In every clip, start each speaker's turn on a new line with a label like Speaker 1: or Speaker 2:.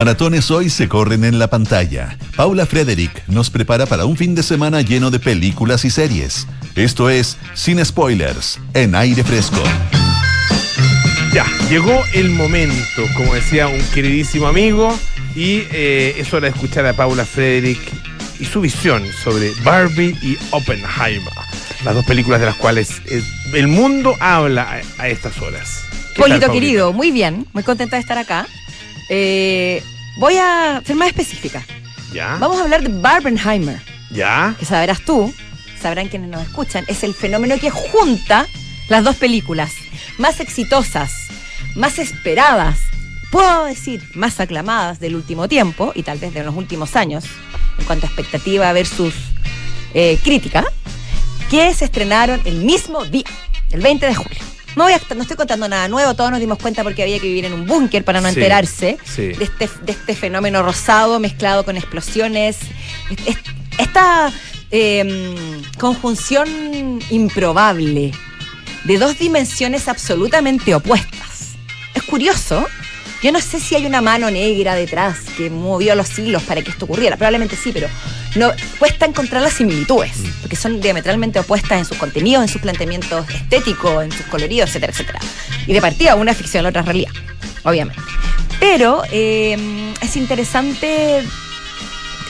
Speaker 1: Maratones hoy se corren en la pantalla. Paula Frederick nos prepara para un fin de semana lleno de películas y series. Esto es Sin Spoilers, en aire fresco.
Speaker 2: Ya, llegó el momento, como decía un queridísimo amigo, y eh, es hora de escuchar a Paula Frederick y su visión sobre Barbie y Oppenheimer, las dos películas de las cuales eh, el mundo habla a, a estas horas. ¿Qué tal,
Speaker 3: Polito querido, muy bien, muy contenta de estar acá. Eh, voy a ser más específica.
Speaker 2: ¿Ya?
Speaker 3: Vamos a hablar de Barbenheimer,
Speaker 2: ¿Ya?
Speaker 3: que sabrás tú, sabrán quienes nos escuchan, es el fenómeno que junta las dos películas más exitosas, más esperadas, puedo decir, más aclamadas del último tiempo y tal vez de los últimos años, en cuanto a expectativa versus eh, crítica, que se estrenaron el mismo día, el 20 de julio. No, voy a- no estoy contando nada nuevo, todos nos dimos cuenta porque había que vivir en un búnker para no
Speaker 2: Sí,
Speaker 3: enterarse
Speaker 2: sí.
Speaker 3: de, este, de este fenómeno rosado mezclado con explosiones. Es- es- Esta eh, conjunción improbable de dos dimensiones absolutamente opuestas. Es curioso. Yo no sé si hay una mano negra detrás que movió los hilos para que esto ocurriera. Probablemente sí, pero no cuesta encontrar las similitudes, porque son diametralmente opuestas en sus contenidos, en sus planteamientos estéticos, en sus coloridos, etcétera, etcétera. Y de partida, una es ficción, la otra es realidad, obviamente. Pero eh, es interesante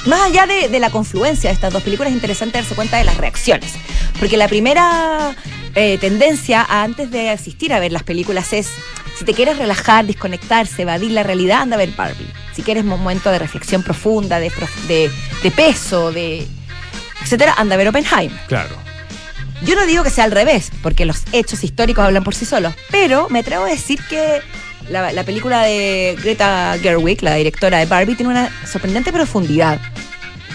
Speaker 3: más allá de, de la confluencia de estas dos películas, es interesante darse cuenta de las reacciones. Porque la primera eh, tendencia a, antes de asistir a ver las películas es, si te quieres relajar, desconectarse, evadir la realidad, anda a ver Barbie. Si quieres un momento de reflexión profunda, de, de, de peso, de etcétera, anda a ver Oppenheimer.
Speaker 2: Claro.
Speaker 3: Yo no digo que sea al revés, porque los hechos históricos hablan por sí solos, pero me atrevo a decir que la, la película de Greta Gerwig, la directora de Barbie, tiene una sorprendente profundidad,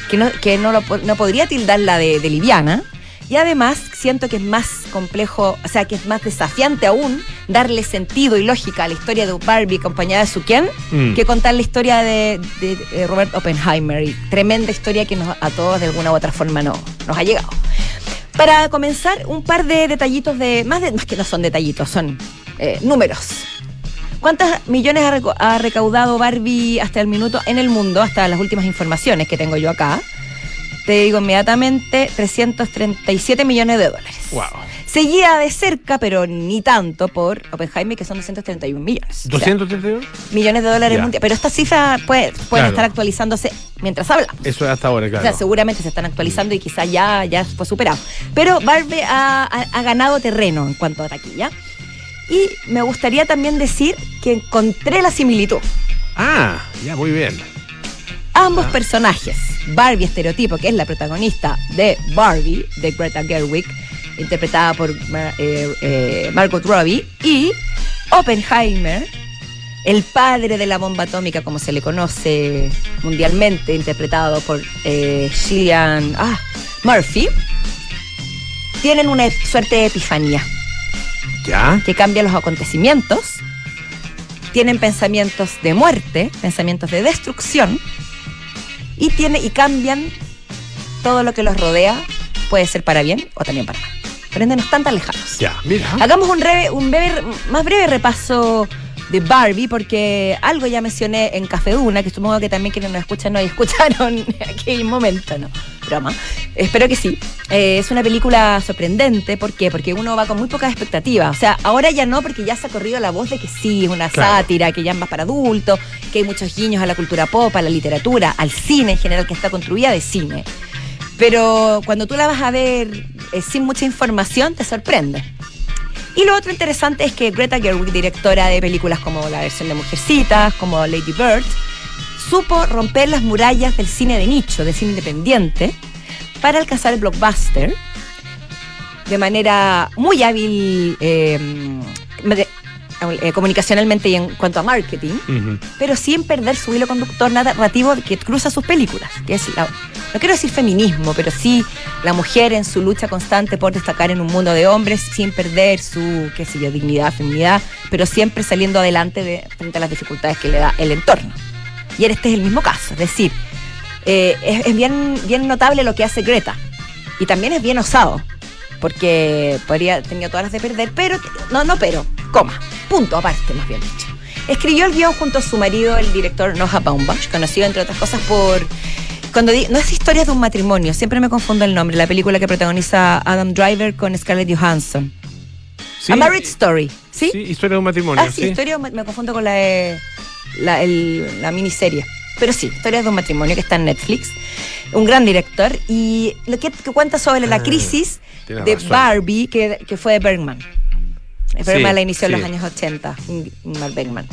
Speaker 3: que no, que no, lo no podría tildarla de, de liviana, y además siento que es más complejo, o sea, que es más desafiante aún darle sentido y lógica a la historia de Barbie acompañada de su Ken,
Speaker 2: Mm.
Speaker 3: que contar la historia de, de- de Robert Oppenheimer, y tremenda historia que nos, a todos de alguna u otra forma no, nos ha llegado. Para comenzar, un par de detallitos de. Más, de, más que no son detallitos, son eh, números. ¿Cuántos millones ha, ha recaudado Barbie hasta el minuto en el mundo, hasta las últimas informaciones que tengo yo acá? Te digo inmediatamente, 337 millones de dólares.
Speaker 2: Wow.
Speaker 3: Seguida de cerca, pero ni tanto, por Oppenheimer, que son 231 millones. O sea,
Speaker 2: ¿232?
Speaker 3: millones de dólares mundiales. Pero estas cifras puede- pueden
Speaker 2: Claro.
Speaker 3: estar actualizándose mientras hablamos.
Speaker 2: Eso es hasta ahora,
Speaker 3: O
Speaker 2: claro.
Speaker 3: sea, seguramente se están actualizando y quizás ya, ya fue superado. Pero Barbie ha, ha- ha ganado terreno en cuanto a taquilla. Y me gustaría también decir que encontré la similitud.
Speaker 2: Ah, ya, muy bien.
Speaker 3: Ambos personajes, Barbie estereotipo, que es la protagonista de Barbie, de Greta Gerwig, interpretada por Mar- eh, eh, Margot Robbie, y Oppenheimer, el padre de la bomba atómica, como se le conoce mundialmente, interpretado por eh, Cillian ah, Murphy, tienen una suerte de epifanía
Speaker 2: ¿Ya?
Speaker 3: que cambia los acontecimientos, tienen pensamientos de muerte, pensamientos de destrucción, y, tiene, y cambian todo lo que los rodea, puede ser para bien o también para mal. Por ende, no están tan lejanos.
Speaker 2: Ya, mira.
Speaker 3: Hagamos un, breve, un breve- más breve repaso de Barbie, porque algo ya mencioné en Café Duna, que supongo que también quienes nos escuchan no escucharon en aquel momento, ¿no? Broma. Espero que sí. Eh, es una película sorprendente, ¿por qué? Porque uno va con muy pocas expectativas. O sea, ahora ya no, porque ya se ha corrido la voz de que sí, es una
Speaker 2: Claro.
Speaker 3: sátira, que ya es más para adultos, que hay muchos guiños a la cultura pop, a la literatura, al cine en general, que está construida de cine. Pero cuando tú la vas a ver eh, sin mucha información, te sorprende. Y lo otro interesante es que Greta Gerwig, directora de películas como la versión de Mujercitas, como Lady Bird, supo romper las murallas del cine de nicho, del cine independiente, para alcanzar el blockbuster de manera muy hábil eh, eh, comunicacionalmente y en cuanto a marketing pero sin perder su hilo conductor narrativo que cruza sus películas, que es la, no quiero decir feminismo, pero sí la mujer en su lucha constante por destacar en un mundo de hombres sin perder su, qué sé yo, dignidad, feminidad, pero siempre saliendo adelante de, frente a las dificultades que le da el entorno. Y este es el mismo caso, es decir, eh, es, es bien, bien notable lo que hace Greta. Y también es bien osado, porque podría tenía todas las de perder, pero, no, no pero, coma, punto aparte, más bien dicho. Escribió el guion junto a su marido, el director Noah Baumbach, conocido entre otras cosas por cuando di- no es historia de un matrimonio, siempre me confundo el nombre, la película que protagoniza Adam Driver con Scarlett Johansson.
Speaker 2: Sí,
Speaker 3: A Marriage Story, ¿sí?
Speaker 2: Sí, historia de un matrimonio.
Speaker 3: ah, sí, historia, me, confundo con la, de- la, el- la miniserie. Pero sí, historia de un matrimonio que está en Netflix. Un gran director y lo que, que cuenta sobre la
Speaker 2: Ah,
Speaker 3: crisis de
Speaker 2: razón.
Speaker 3: Barbie que, que fue de Bergman. Bergman
Speaker 2: Sí,
Speaker 3: la inició en los años 80, Ingmar Bergman.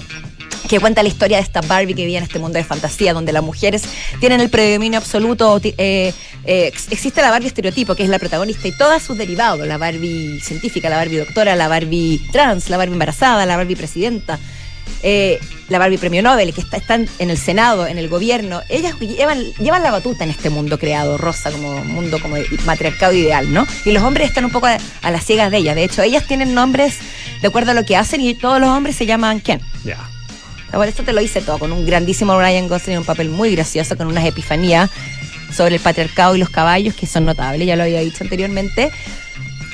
Speaker 3: Que cuenta la historia de esta Barbie que vivía en este mundo de fantasía, donde las mujeres tienen el predominio absoluto. eh, eh, ex- existe la Barbie estereotipo, que es la protagonista, y todos sus derivados: la Barbie científica, la Barbie doctora, la Barbie trans, la Barbie embarazada, la Barbie presidenta. eh, la Barbie Premio Nobel, que está, están en el Senado, en el gobierno, ellas llevan, llevan la batuta en este mundo creado, rosa, como mundo como matriarcado ideal, ¿no? Y los hombres están un poco a, a las ciegas de ellas. De hecho, ellas tienen nombres de acuerdo a lo que hacen y todos los hombres se llaman Ken.
Speaker 2: Ya.
Speaker 3: Por esto te lo hice todo, con un grandísimo Ryan Gosling, un papel muy gracioso, con unas epifanías sobre el patriarcado y los caballos que son notables, ya lo había dicho anteriormente.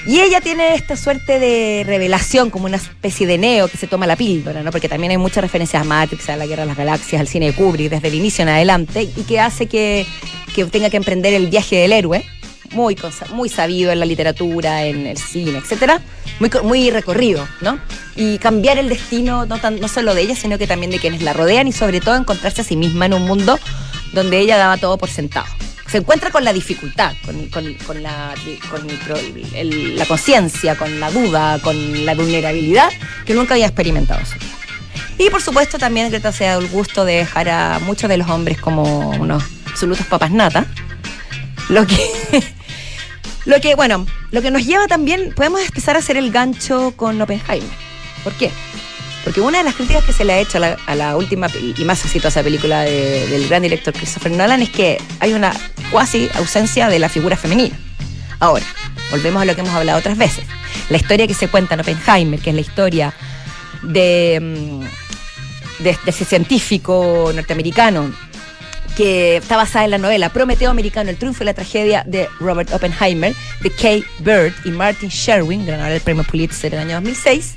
Speaker 3: Y ella tiene esta suerte de revelación, como una especie de neo que se toma la píldora, ¿no? Porque también hay muchas referencias a Matrix, a la Guerra de las Galaxias, al cine de Kubrick, desde el inicio en adelante, y que hace que, que tenga que emprender el viaje del héroe, muy, muy sabido en la literatura, en el cine, etcétera, muy, muy recorrido, ¿no? Y cambiar el destino no, tan, no solo de ella, sino que también de quienes la rodean y sobre todo encontrarse a sí misma en un mundo donde ella daba todo por sentado. Se encuentra con la dificultad, con, la, conciencia, con la duda, con la vulnerabilidad que nunca había experimentado. en su vida. Y por supuesto también Greta se dado el gusto de dejar a muchos de los hombres como unos absolutos papas nata. Lo que, bueno, lo que nos lleva también, podemos empezar a hacer el gancho con Oppenheimer. ¿Por qué? Porque una de las críticas que se le ha hecho a la, a última y más exitosa película de- del gran director Christopher Nolan es que hay una cuasi ausencia de la figura femenina. Ahora, volvemos a lo que hemos hablado otras veces. La historia que se cuenta en Oppenheimer, que es la historia de, mm, de ese científico norteamericano que está basada en la novela Prometeo Americano, el triunfo y la tragedia de Robert Oppenheimer, de Kay Bird y Martin Sherwin, ganador del premio Pulitzer en el año 2006,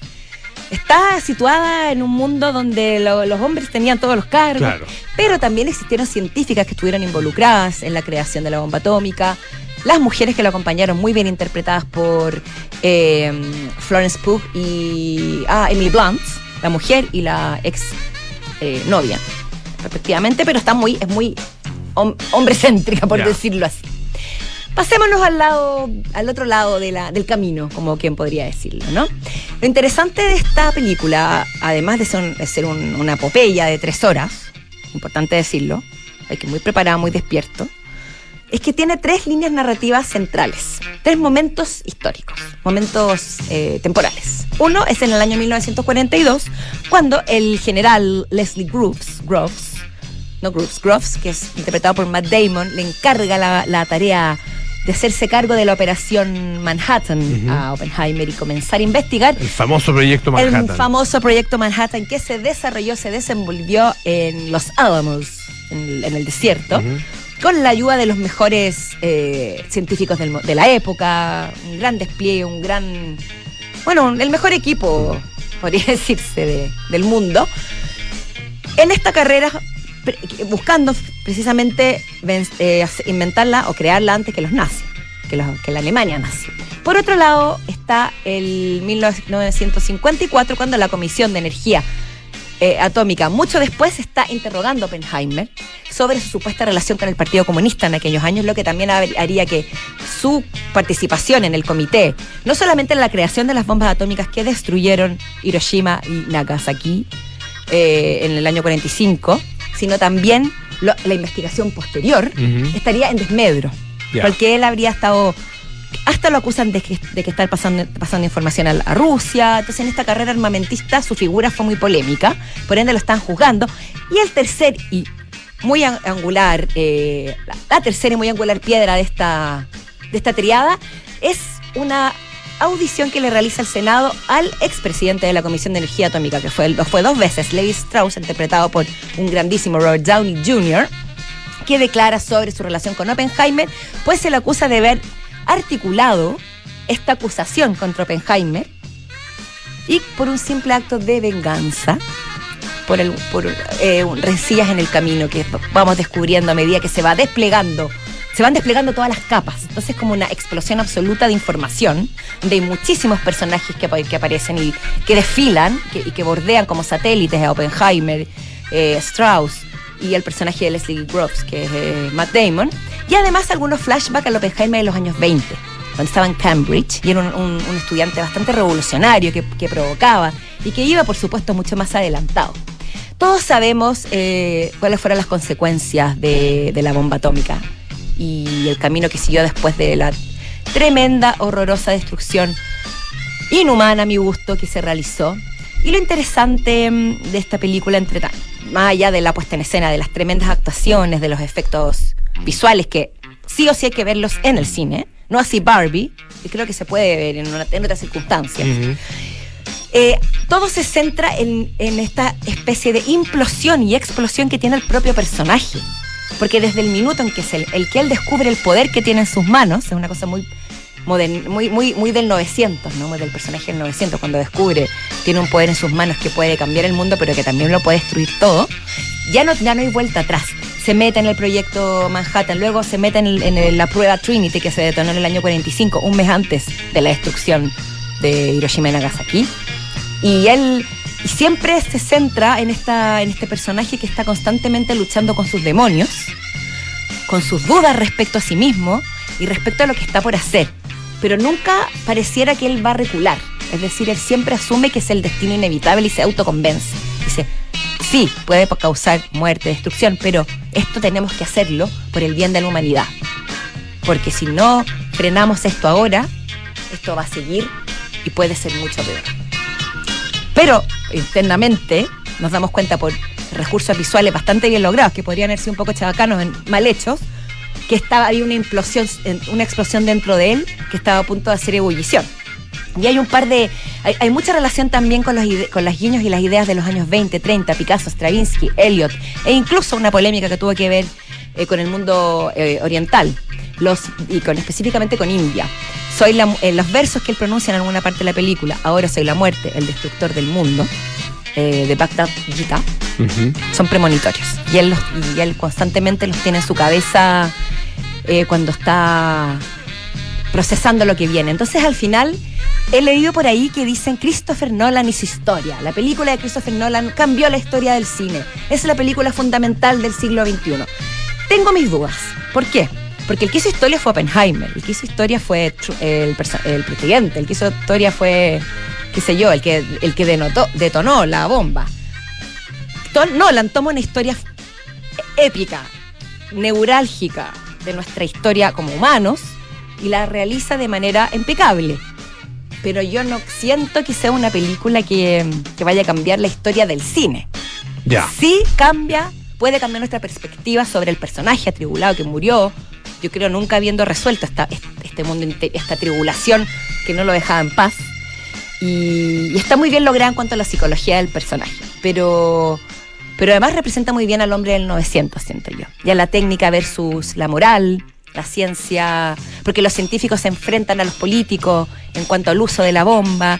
Speaker 3: está situada en un mundo donde lo- los hombres tenían todos los cargos,
Speaker 2: Claro.
Speaker 3: pero también existieron científicas que estuvieron involucradas en la creación de la bomba atómica. Las mujeres que lo acompañaron, muy bien interpretadas por eh, Florence Pugh y ah, Emily Blunt, la mujer y la ex eh, novia, respectivamente, pero está muy, es muy hom- hombrecéntrica, por
Speaker 2: Ya.
Speaker 3: decirlo así. Pasémonos al lado, al otro lado de del camino, como quien podría decirlo, ¿no? Lo interesante de esta película, además de ser, ser un- una epopeya de tres horas, importante decirlo, hay que muy preparado, muy despierto, es que tiene tres líneas narrativas centrales, tres momentos históricos, momentos eh, temporales. Uno es en el año 1942, cuando el general Leslie Groves, Groves no Groves, Groves, que es interpretado por Matt Damon, le encarga la, la tarea de hacerse cargo de la operación Manhattan
Speaker 2: Ujú.
Speaker 3: a Oppenheimer y comenzar a investigar
Speaker 2: El famoso proyecto Manhattan.
Speaker 3: el famoso proyecto Manhattan que se desarrolló, se desenvolvió en Los Álamos, en, en el desierto, con la ayuda de los mejores eh, científicos del de la época, un gran despliegue, un gran, bueno, el mejor equipo, podría decirse, de- del mundo. En esta carrera, buscando precisamente eh, inventarla o crearla antes que los nazis, que, la Alemania nazi. Por otro lado, está el 1954, cuando la Comisión de Energía eh, Atómica, mucho después, está interrogando a Oppenheimer sobre su supuesta relación con el Partido Comunista en aquellos años, lo que también haría que su participación en el comité, no solamente en la creación de las bombas atómicas que destruyeron Hiroshima y Nagasaki eh, en el año 45, sino también lo- la investigación posterior, estaría en desmedro. Porque él habría estado. Hasta lo acusan de que, de que estar pasando, pasando información a, a Rusia. Entonces, en esta carrera armamentista, su figura fue muy polémica. Por ende, lo están juzgando. Y el tercer y muy an- angular, eh, la, la tercera y muy angular piedra de esta, de esta triada es una audición que le realiza el Senado al expresidente de la Comisión de Energía Atómica, que fue, fue dos veces, Levi Strauss, interpretado por un grandísimo Robert Downey Jr., que declara sobre su relación con Oppenheimer, pues se le acusa de haber articulado esta acusación contra Oppenheimer y por un simple acto de venganza por, el, por eh, en el camino que vamos descubriendo a medida que se va desplegando se van desplegando todas las capas. Entonces es como una explosión absoluta de información, de muchísimos personajes que, que aparecen y que desfilan y que bordean como satélites a Oppenheimer, eh, Strauss y el personaje de Leslie Groves, que es eh, Matt Damon. Y además algunos flashbacks al Oppenheimer de los años 20, cuando estaba en Cambridge y era un, estudiante bastante revolucionario que, provocaba y que iba, por supuesto, mucho más adelantado. Todos sabemos eh, cuáles fueron las consecuencias de, de la bomba atómica y el camino que siguió después de la tremenda, horrorosa destrucción inhumana a mi gusto que se realizó. Y lo interesante mm, de esta película, entre más allá de la puesta en escena, de las tremendas actuaciones, de los efectos visuales, que sí o sí hay que verlos en el cine, no así Barbie, que creo que se puede ver en, otras circunstancias. Eh, todo se centra en, en esta especie de implosión y explosión que tiene el propio personaje. Porque desde el minuto en que, es el, que él descubre el poder que tiene en sus manos, es una cosa muy muy, muy, muy del 900, ¿no? Del personaje del 900, cuando descubre, tiene un poder en sus manos que puede cambiar el mundo, pero que también lo puede destruir todo, ya no, ya no hay vuelta atrás. Se mete en el proyecto Manhattan, luego se mete en, la prueba Trinity, que se detonó en el año 45, un mes antes de la destrucción de Hiroshima y Nagasaki. Y él y siempre se centra en, esta, en este personaje que está constantemente luchando con sus demonios, con sus dudas respecto a sí mismo y respecto a lo que está por hacer. Pero nunca pareciera que él va a recular. Es decir, él siempre asume que es el destino inevitable y se autoconvence. Dice, sí, puede causar muerte, destrucción, pero esto tenemos que hacerlo por el bien de la humanidad. Porque si no frenamos esto ahora, esto va a seguir y puede ser mucho peor. Pero internamente nos damos cuenta por recursos visuales bastante bien logrados, que podrían haber sido un poco chabacanos, mal hechos, que estaba, había una implosión, una explosión dentro de él que estaba a punto de hacer ebullición. Y hay un par de. Hay, mucha relación también con los, con las guiños y las ideas de los años 20, 30, Picasso, Stravinsky, Eliot, e incluso una polémica que tuvo que ver eh, con el mundo eh, oriental, los, y con, específicamente con India. Soy eh, los versos que él pronuncia en alguna parte de la película, ahora soy la muerte, el destructor del mundo, eh, de Baghdad Gita, son premonitorios. Y él, y él constantemente los tiene en su cabeza eh, cuando está procesando lo que viene. Entonces al final he leído por ahí que dicen Christopher Nolan y su historia. La película de Christopher Nolan cambió la historia del cine. Es la película fundamental del siglo XXI. Tengo mis dudas. ¿Por qué? Porque el que hizo historia fue Oppenheimer, el que hizo historia fue el, presidente, el que hizo historia fue, qué sé yo, el que, el que denotó, detonó la bomba. Nolan toma una historia épica, neurálgica de nuestra historia como humanos y la realiza de manera impecable. Pero yo no siento que sea una película que, que vaya a cambiar la historia del cine.
Speaker 2: Ya.
Speaker 3: Sí cambia, puede cambiar nuestra perspectiva sobre el personaje atribulado que murió, yo creo, nunca habiendo resuelto esta, este mundo, esta tribulación que no lo dejaba en paz. Y, está muy bien lograda en cuanto a la psicología del personaje. Pero, pero además representa muy bien al hombre del 900, siento yo. Ya la técnica versus la moral, la ciencia, porque los científicos se enfrentan a los políticos en cuanto al uso de la bomba.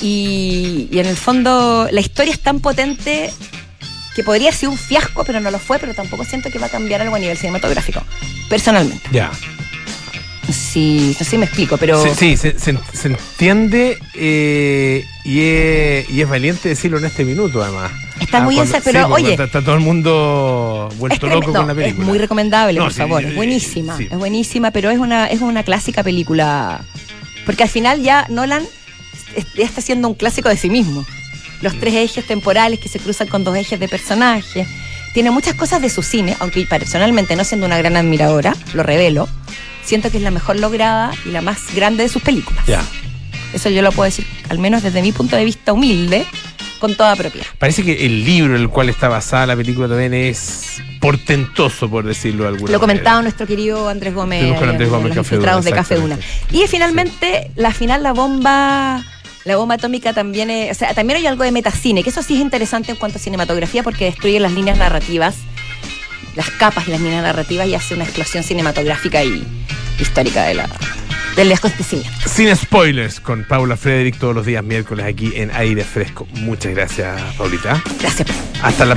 Speaker 3: Y en el fondo la historia es tan potente que podría ser un fiasco, pero no lo fue, pero tampoco siento que va a cambiar algo a nivel cinematográfico, personalmente.
Speaker 2: Ya.
Speaker 3: Sí, no sé si me explico, pero...
Speaker 2: Sí, se, entiende eh, y, es, valiente decirlo en este minuto, además.
Speaker 3: Está muy ah, pero oye...
Speaker 2: Está, todo el mundo vuelto loco con la película.
Speaker 3: Es muy recomendable, por favor, es buenísima. Es buenísima, pero es una, es una clásica película. Porque al final ya Nolan ya está siendo un clásico de sí mismo los tres ejes temporales que se cruzan con dos ejes de personaje. Tiene muchas cosas de su cine, aunque personalmente no siendo una gran admiradora, lo revelo, siento que es la mejor lograda y la más grande de sus películas.
Speaker 2: Ya.
Speaker 3: Eso yo lo puedo decir, al menos desde mi punto de vista humilde, con toda propiedad.
Speaker 2: Parece que el libro en el cual está basada la película también es portentoso, por decirlo de alguna
Speaker 3: Lo comentaba nuestro querido Andrés Gómez,
Speaker 2: con Andrés Gómez
Speaker 3: los de Café Una. Y finalmente, la final, la bomba la bomba atómica también es, o sea, también hay algo de metacine, que eso sí es interesante en cuanto a cinematografía porque destruye las líneas narrativas, las capas y las líneas narrativas y hace una explosión cinematográfica y histórica de la, del acontecimiento.
Speaker 2: Sin spoilers con Paula Frederick todos los días miércoles aquí en Aire Fresco. Muchas gracias, Paulita.
Speaker 3: Gracias.
Speaker 2: Hasta la próxima.